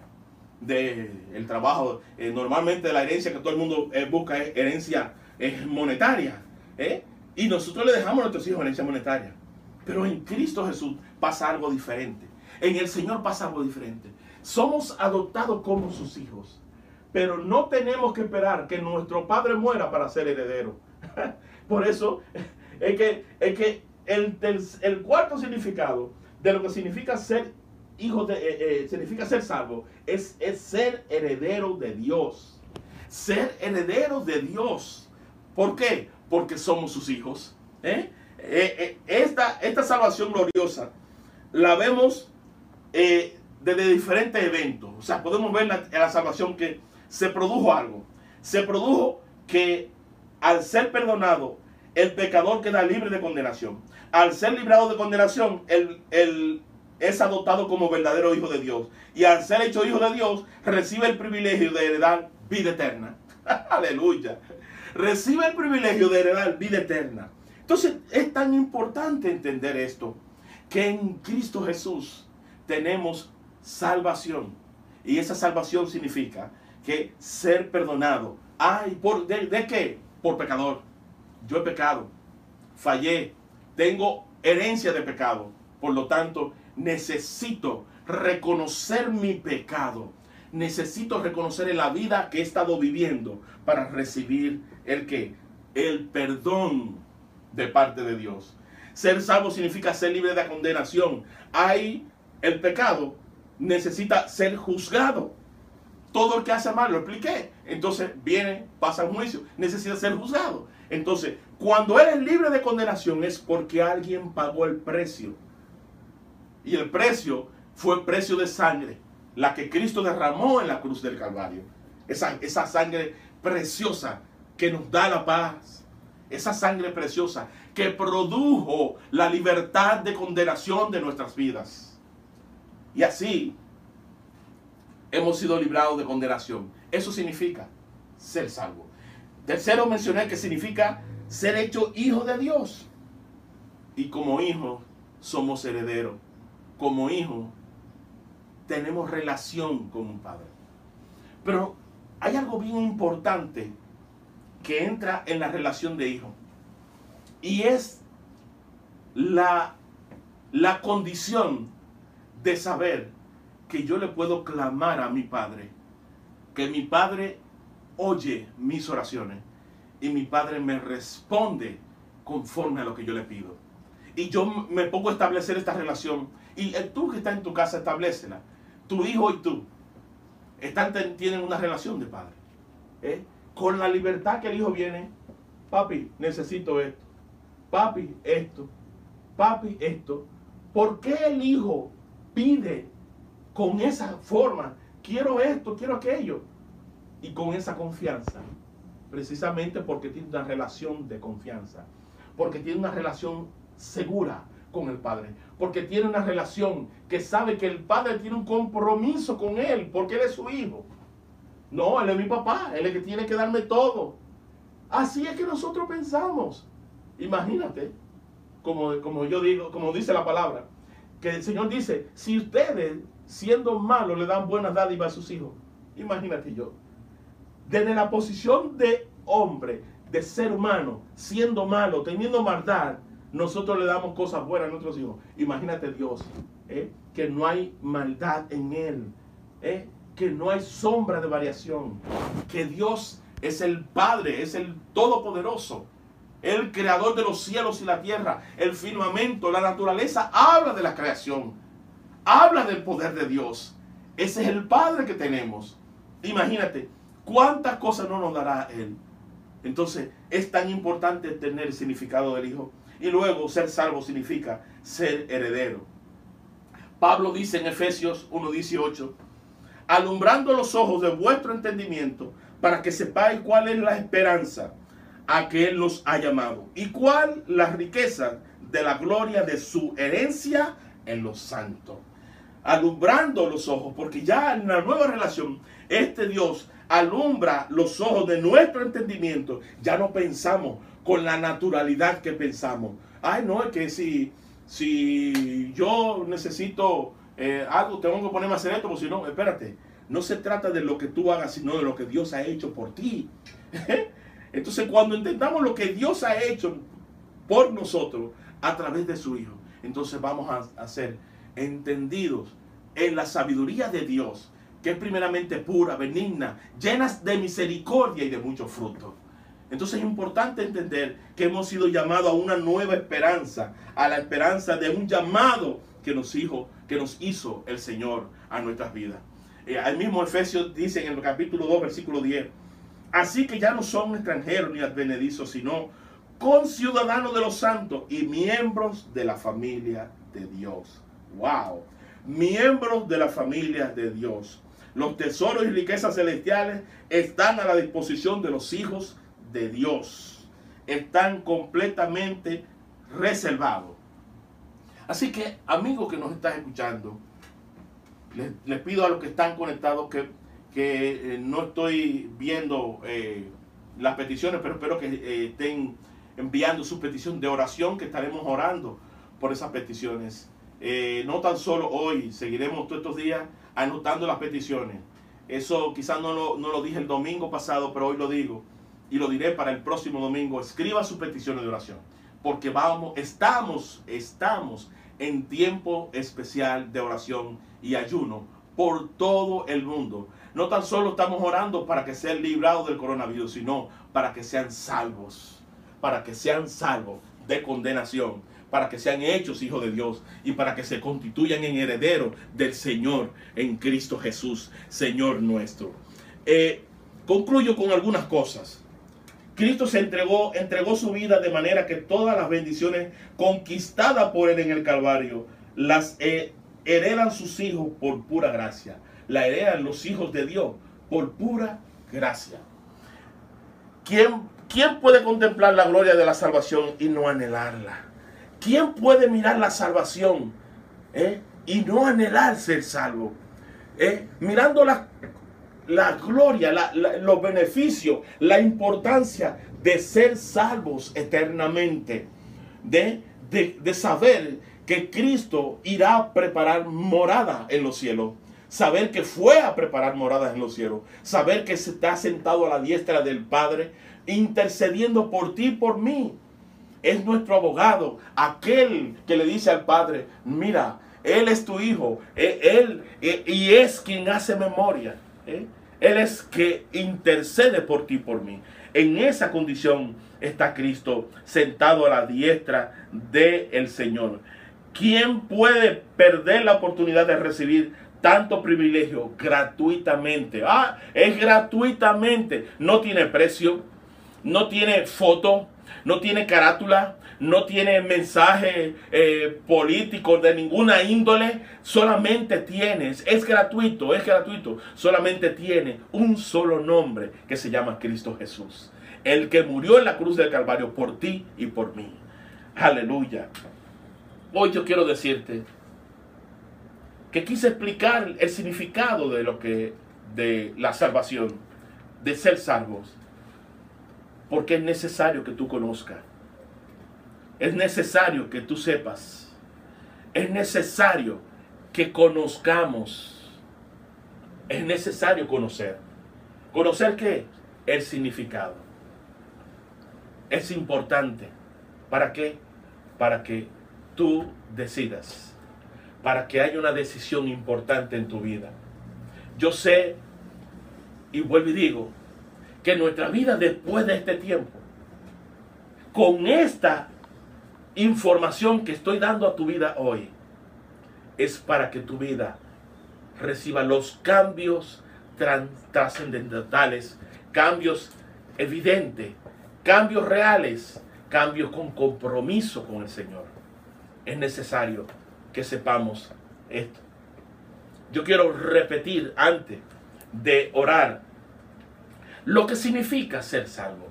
De el trabajo, eh, normalmente la herencia que todo el mundo eh, busca es herencia monetaria. ¿eh? Y nosotros le dejamos a nuestros hijos herencia monetaria. Pero en Cristo Jesús pasa algo diferente. En el Señor pasa algo diferente. Somos adoptados como sus hijos. Pero no tenemos que esperar que nuestro padre muera para ser heredero. [laughs] Por eso es que, es que el, el, cuarto significado de lo que significa ser hijo de, eh, eh, significa ser salvo, es, es ser heredero de Dios. Ser heredero de Dios. ¿Por qué? Porque somos sus hijos. ¿eh? esta, esta salvación gloriosa la vemos desde diferentes eventos. O sea, podemos ver la, salvación que se produjo algo. Se produjo que al ser perdonado, el pecador queda libre de condenación. Al ser librado de condenación, él, es adoptado como verdadero hijo de Dios. Y al ser hecho hijo de Dios, recibe el privilegio de heredar vida eterna. [laughs] Aleluya. Recibe el privilegio de heredar vida eterna. Entonces es tan importante entender esto, que en Cristo Jesús tenemos salvación. Y esa salvación significa que ser perdonado. Ay, ¿por, de, qué? Por pecador. Yo he pecado, fallé, tengo herencia de pecado. Por lo tanto, necesito reconocer mi pecado. Necesito reconocer en la vida que he estado viviendo para recibir el que? El perdón de parte de Dios. Ser salvo significa ser libre de condenación. Hay el pecado necesita ser juzgado. Todo el que hace mal, lo expliqué. Entonces viene, pasa un juicio, necesita ser juzgado. Entonces, cuando eres libre de condenación es porque alguien pagó el precio. Y el precio fue precio de sangre, la que Cristo derramó en la cruz del Calvario. Esa, esa sangre preciosa que nos da la paz. Esa sangre preciosa que produjo la libertad de condenación de nuestras vidas. Y así hemos sido librados de condenación. Eso significa ser salvo. Tercero mencioné que significa ser hecho hijo de Dios. Y como hijo somos herederos. Como hijo tenemos relación con un padre. Pero hay algo bien importante que entra en la relación de hijo. Y es la, la condición de saber que yo le puedo clamar a mi Padre, que mi Padre oye mis oraciones y mi Padre me responde conforme a lo que yo le pido. Y yo me pongo a establecer esta relación. Y tú que estás en tu casa, establecela. Tu hijo y tú están, tienen una relación de padre. ¿eh? Con la libertad que el hijo viene, papi, necesito esto. Papi, esto. Papi, esto. ¿Por qué el hijo pide con esa forma, quiero esto, quiero aquello, y con esa confianza, precisamente porque tiene una relación de confianza. Porque tiene una relación segura con el Padre. Porque tiene una relación que sabe que el Padre tiene un compromiso con él, porque él es su hijo. No, él es mi papá, él es el que tiene que darme todo. Así es que nosotros pensamos. Imagínate, como, como yo digo, como dice la palabra, que el Señor dice, si ustedes siendo malos le dan buenas dádivas a sus hijos, imagínate yo, desde la posición de hombre, de ser humano, siendo malo, teniendo maldad, nosotros le damos cosas buenas a nuestros hijos. Imagínate Dios, ¿eh? que no hay maldad en Él, ¿eh? que no hay sombra de variación, que Dios es el Padre, es el Todopoderoso, el creador de los cielos y la tierra, el firmamento, la naturaleza, habla de la creación, habla del poder de Dios. Ese es el Padre que tenemos. Imagínate, cuántas cosas no nos dará Él. Entonces, es tan importante tener el significado del Hijo. Y luego, ser salvo significa ser heredero. Pablo dice en Efesios 1.18, alumbrando los ojos de vuestro entendimiento, para que sepáis cuál es la esperanza a que Él nos ha llamado y cuál la riqueza de la gloria de su herencia en los santos. Alumbrando los ojos, porque ya en la nueva relación, este Dios alumbra los ojos de nuestro entendimiento. Ya no pensamos con la naturalidad que pensamos. Ay, no, es que si, si yo necesito eh, algo, tengo que ponerme a hacer esto, porque si no, espérate, no se trata de lo que tú hagas, sino de lo que Dios ha hecho por ti. [laughs] Entonces, cuando entendamos lo que Dios ha hecho por nosotros a través de su Hijo, entonces vamos a, a ser entendidos en la sabiduría de Dios, que es primeramente pura, benigna, llenas de misericordia y de mucho fruto. Entonces es importante entender que hemos sido llamados a una nueva esperanza, a la esperanza de un llamado que nos hizo, que nos hizo el Señor a nuestras vidas. Eh, mismo Efesios dice en el capítulo 2, versículo 10, así que ya no son extranjeros ni advenedizos, sino conciudadanos de los santos y miembros de la familia de Dios. ¡Wow! Miembros de la familia de Dios. Los tesoros y riquezas celestiales están a la disposición de los hijos de Dios. Están completamente reservados. Así que, amigo que nos estás escuchando, les, les, pido a los que están conectados que, que eh, no estoy viendo eh, las peticiones, pero espero que eh, estén enviando su petición de oración, que estaremos orando por esas peticiones. Eh, no tan solo hoy, seguiremos todos estos días anotando las peticiones. Eso quizás no lo, no lo dije el domingo pasado, pero hoy lo digo y lo diré para el próximo domingo. Escriba sus peticiones de oración, porque vamos, estamos, estamos en tiempo especial de oración y ayuno por todo el mundo. No tan solo estamos orando para que sean librados del coronavirus, sino para que sean salvos, para que sean salvos de condenación, para que sean hechos hijos de Dios y para que se constituyan en herederos del Señor en Cristo Jesús, Señor nuestro. Eh, concluyo con algunas cosas. Cristo se entregó, entregó su vida de manera que todas las bendiciones conquistadas por Él en el Calvario las eh, heredan sus hijos por pura gracia. La heredan los hijos de Dios por pura gracia. ¿Quién, ¿Quién puede contemplar la gloria de la salvación y no anhelarla? ¿Quién puede mirar la salvación eh, y no anhelar ser salvo? Eh, mirando la, la gloria, los beneficios, la importancia de ser salvos eternamente, de, de, de saber que Cristo irá a preparar morada en los cielos. Saber que fue a preparar moradas en los cielos. Saber que se está sentado a la diestra del Padre, intercediendo por ti y por mí. Es nuestro abogado, aquel que le dice al Padre, mira, Él es tu hijo, Él, él y es quien hace memoria. ¿eh? Él es que intercede por ti y por mí. En esa condición está Cristo sentado a la diestra del Señor. ¿Quién puede perder la oportunidad de recibir tanto privilegio gratuitamente? Ah, es gratuitamente. No tiene precio, no tiene foto, no tiene carátula, no tiene mensaje eh, político de ninguna índole, solamente tienes, es gratuito, es gratuito, solamente tiene un solo nombre que se llama Cristo Jesús, el que murió en la cruz del Calvario por ti y por mí. Aleluya. Hoy yo quiero decirte que quise explicar el significado de lo que de la salvación, de ser salvos, porque es necesario que tú conozcas. Es necesario que tú sepas. Es necesario que conozcamos. Es necesario conocer. ¿Conocer qué? El significado. Es importante. ¿Para qué? Para que tú decidas. Para que haya una decisión importante en tu vida. Yo sé, y vuelvo y digo, que nuestra vida después de este tiempo, con esta información que estoy dando a tu vida hoy, es para que tu vida reciba los cambios trascendentales, cambios evidentes, cambios reales, cambios con compromiso con el Señor. Es necesario que sepamos esto. Yo quiero repetir antes de orar lo que significa ser salvo,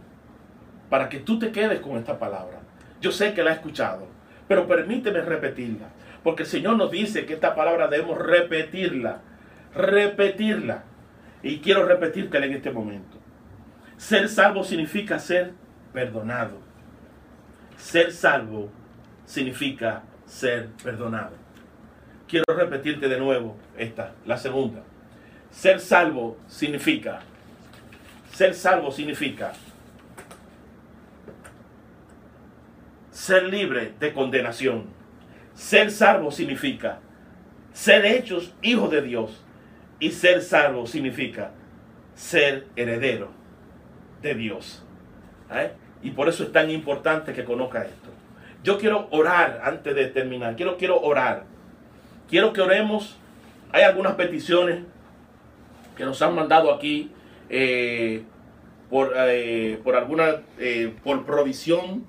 para que tú te quedes con esta palabra. Yo sé que la he escuchado, pero permíteme repetirla, porque el Señor nos dice que esta palabra debemos repetirla, repetirla. Y quiero repetírtela en este momento. Ser salvo significa ser perdonado. Ser salvo significa ser perdonado. Quiero repetirte de nuevo esta, la segunda. Ser salvo significa, ser salvo significa ser libre de condenación. Ser salvo significa ser hechos hijos de Dios. Y ser salvo significa ser heredero de Dios. ¿Eh? Y por eso es tan importante que conozca esto. Yo quiero orar antes de terminar. Quiero, quiero orar. Quiero que oremos. Hay algunas peticiones que nos han mandado aquí eh, por, eh, por alguna por provisión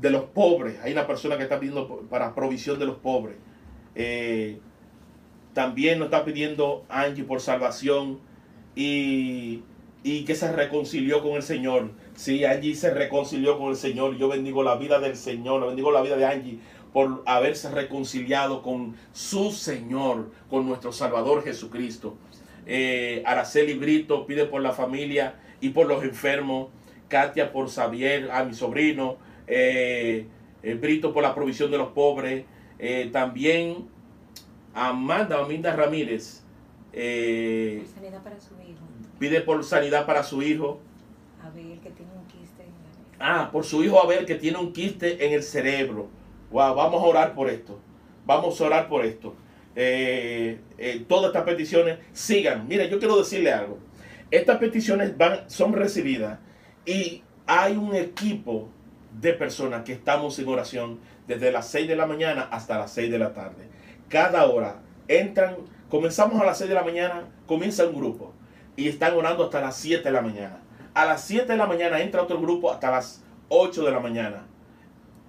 de los pobres. Hay una persona que está pidiendo para provisión de los pobres. también nos está pidiendo Angie por salvación y, y que se reconcilió con el Señor. Sí, Angie se reconcilió con el Señor. Yo bendigo la vida del Señor, bendigo la vida de Angie por haberse reconciliado con su Señor, con nuestro Salvador Jesucristo. Eh, Araceli Brito pide por la familia y por los enfermos. Katia por Xavier, a mi sobrino. Eh, eh, Brito por la provisión de los pobres. Eh, también Amanda, Amanda Ramírez. Sanidad para su hijo. pide por sanidad para su hijo. Abel, que tiene un quiste en la Ah, por su hijo Abel que tiene un quiste en el cerebro. Wow, vamos a orar por esto. Vamos a orar por esto. Eh, eh, todas estas peticiones sigan. Mire, yo quiero decirle algo. Estas peticiones van, son recibidas y hay un equipo de personas que estamos en oración desde las 6 de la mañana hasta las 6 de la tarde. Cada hora entran, comenzamos a las 6 de la mañana, comienza un grupo y están orando hasta las 7 de la mañana. A las 7 de la mañana entra otro grupo hasta las 8 de la mañana.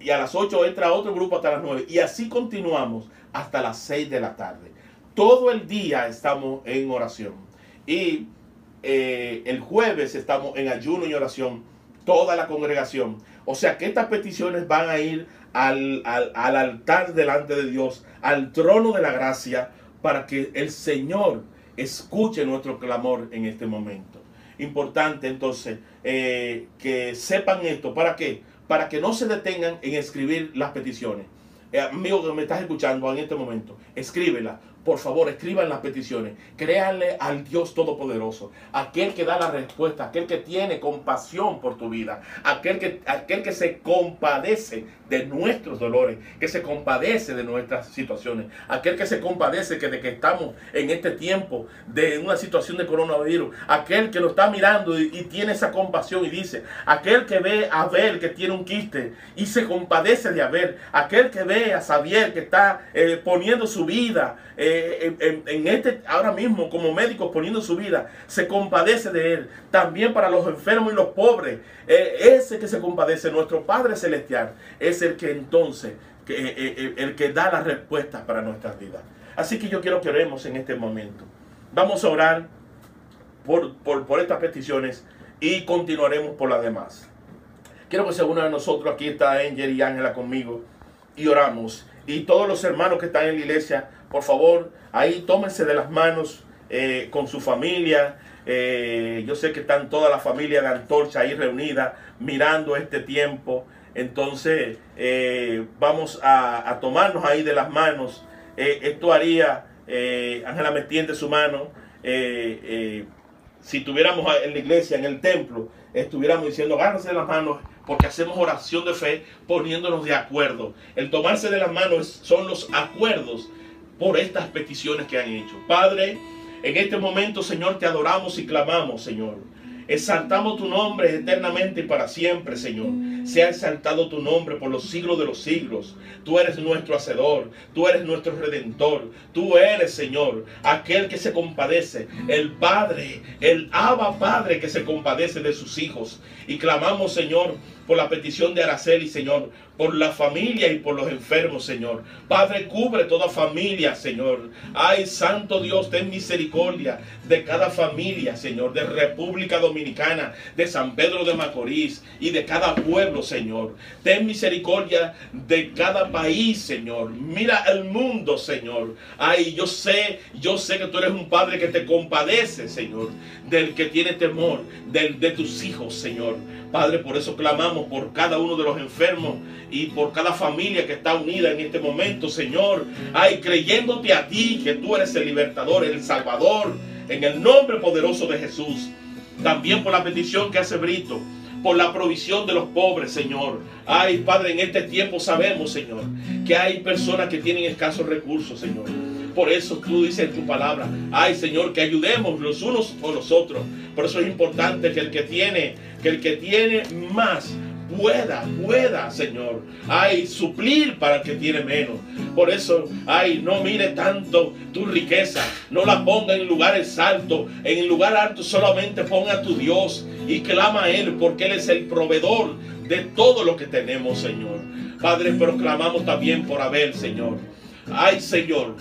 Y a las 8 entra otro grupo hasta las 9. Y así continuamos hasta las 6 de la tarde. Todo el día estamos en oración. Y eh, el jueves estamos en ayuno y oración. Toda la congregación. O sea que estas peticiones van a ir al, al, al altar delante de Dios, al trono de la gracia, para que el Señor escuche nuestro clamor en este momento. Importante entonces eh, que sepan esto. ¿Para qué? Para que no se detengan en escribir las peticiones. Eh, amigo que me estás escuchando en este momento, escríbela. Por favor, escriban las peticiones. Créanle al Dios Todopoderoso, aquel que da la respuesta, aquel que tiene compasión por tu vida, aquel que, aquel que se compadece de nuestros dolores, que se compadece de nuestras situaciones, aquel que se compadece que de que estamos en este tiempo de una situación de coronavirus, aquel que lo está mirando y, tiene esa compasión y dice, aquel que ve a ver que tiene un quiste y se compadece de haber, aquel que ve a Xavier que está eh, poniendo su vida eh, en, en este ahora mismo como médico poniendo su vida, se compadece de él. También para los enfermos y los pobres, eh, ese que se compadece, nuestro Padre Celestial, es el que entonces, que, eh, eh, el que da las respuestas para nuestras vidas. Así que yo quiero que oremos en este momento. Vamos a orar por, por, estas peticiones y continuaremos por las demás. Quiero que se una de nosotros. Aquí está Angel y Ángela conmigo. Y oramos. Y todos los hermanos que están en la iglesia, por favor, ahí tómense de las manos eh, con su familia. Eh, yo sé que están toda la familia de Antorcha ahí reunida mirando este tiempo. Entonces, eh, vamos a, tomarnos ahí de las manos. esto haría, Ángela me tiende su mano. si tuviéramos en la iglesia, en el templo, estuviéramos diciendo, agárrense de las manos porque hacemos oración de fe poniéndonos de acuerdo. El tomarse de las manos son los acuerdos por estas peticiones que han hecho. Padre, en este momento, Señor, te adoramos y clamamos, Señor. Exaltamos tu nombre eternamente y para siempre, Señor. Sea exaltado tu nombre por los siglos de los siglos. Tú eres nuestro hacedor, tú eres nuestro redentor, tú eres, Señor, aquel que se compadece, el Padre, el Abba Padre que se compadece de sus hijos. Y clamamos, Señor, por la petición de Araceli, Señor, por la familia y por los enfermos, Señor. Padre, cubre toda familia, Señor. Ay, Santo Dios, ten misericordia de cada familia, Señor, de República Dominicana, de San Pedro de Macorís y de cada pueblo, Señor. Ten misericordia de cada país, Señor. Mira el mundo, Señor. Ay, yo sé, yo sé que tú eres un Padre que te compadece, Señor, del que tiene temor, del, de tus hijos, Señor. Padre, por eso clamamos por cada uno de los enfermos y por cada familia que está unida en este momento, Señor. Ay, creyéndote a ti, que tú eres el libertador, el salvador, en el nombre poderoso de Jesús. También por la petición que hace Brito, por la provisión de los pobres, Señor. Ay, Padre, en este tiempo sabemos, Señor, que hay personas que tienen escasos recursos, Señor. Por eso tú dices en tu palabra, ay Señor, que ayudemos los unos con los otros. Por eso es importante que el que tiene, que el que tiene más pueda, pueda, Señor, ay, suplir para el que tiene menos. Por eso, ay, no mire tanto tu riqueza, no la ponga en lugares altos, en lugar alto solamente ponga a tu Dios y clama a Él, porque Él es el proveedor de todo lo que tenemos, Señor. Padre, pero clamamos también por Abel, Señor. Ay, Señor,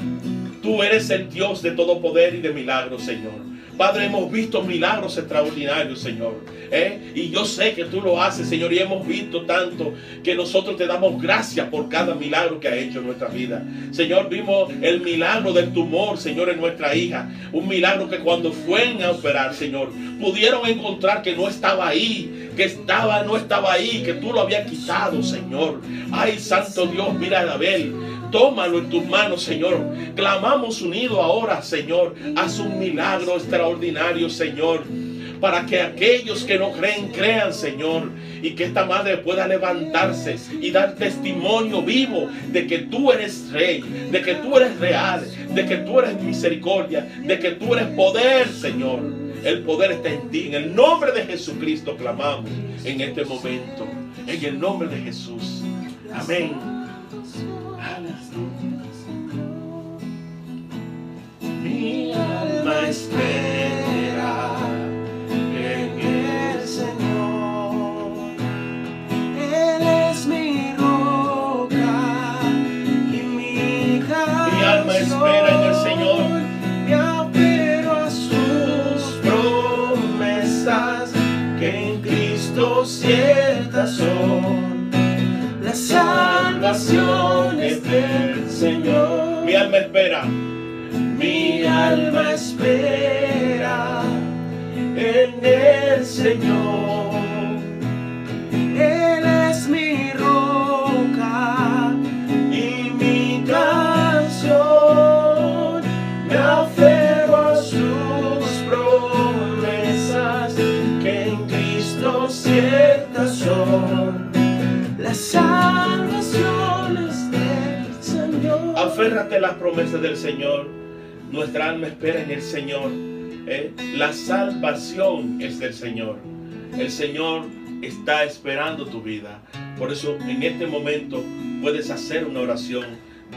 tú eres el Dios de todo poder y de milagros, Señor. Padre, hemos visto milagros extraordinarios, Señor. ¿eh? Y yo sé que tú lo haces, Señor. Y hemos visto tanto que nosotros te damos gracias por cada milagro que ha hecho en nuestra vida. Señor, vimos el milagro del tumor, Señor, en nuestra hija. Un milagro que cuando fueron a operar, Señor, pudieron encontrar que no estaba ahí, que estaba, no estaba ahí, que tú lo habías quitado, Señor. Ay, Santo Dios, mira a Abel. Tómalo en tus manos, Señor. Clamamos unido ahora, Señor. Haz un milagro extraordinario, Señor. Para que aquellos que no creen, crean, Señor. Y que esta madre pueda levantarse y dar testimonio vivo de que tú eres rey, de que tú eres real, de que tú eres misericordia, de que tú eres poder, Señor. El poder está en ti. En el nombre de Jesucristo clamamos en este momento. En el nombre de Jesús. Amén. La salvación es del Señor. Mi alma espera mi alma espera en el Señor. Él es mi roca y mi canción. Me aferro a sus promesas que en Cristo ciertas son. Las salvaciones del Señor. Aférrate a las promesas del Señor nuestra alma espera en el Señor. ¿eh? La salvación es del Señor. El Señor está esperando tu vida. Por eso en este momento puedes hacer una oración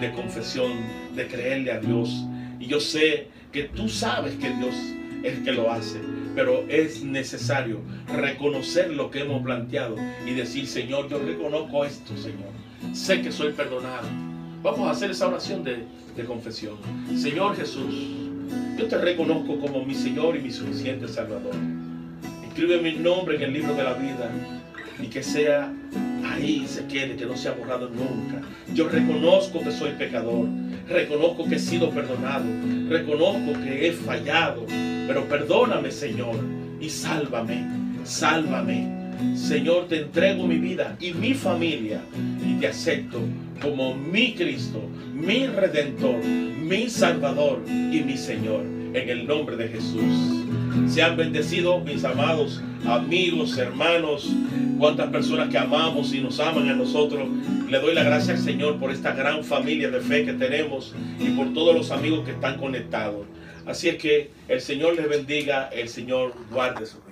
de confesión, de creerle a Dios. Y yo sé que tú sabes que Dios es el que lo hace, pero es necesario reconocer lo que hemos planteado y decir, Señor, yo reconozco esto, Señor. Sé que soy perdonado. Vamos a hacer esa oración de, de confesión. Señor Jesús, yo te reconozco como mi Señor y mi suficiente Salvador. Escribe mi nombre en el libro de la vida. y que sea ahí se quede, que no sea borrado nunca. Yo reconozco que soy pecador, reconozco que he sido perdonado, reconozco que he fallado, pero perdóname Señor y sálvame, sálvame. Señor, te entrego mi vida y mi familia y te acepto como mi Cristo, mi Redentor, mi Salvador y mi Señor. En el nombre de Jesús. Sean bendecidos mis amados amigos, hermanos, cuántas personas que amamos y nos aman a nosotros. Le doy la gracia al Señor por esta gran familia de fe que tenemos y por todos los amigos que están conectados. Así es que el Señor les bendiga, el Señor guarde su vida.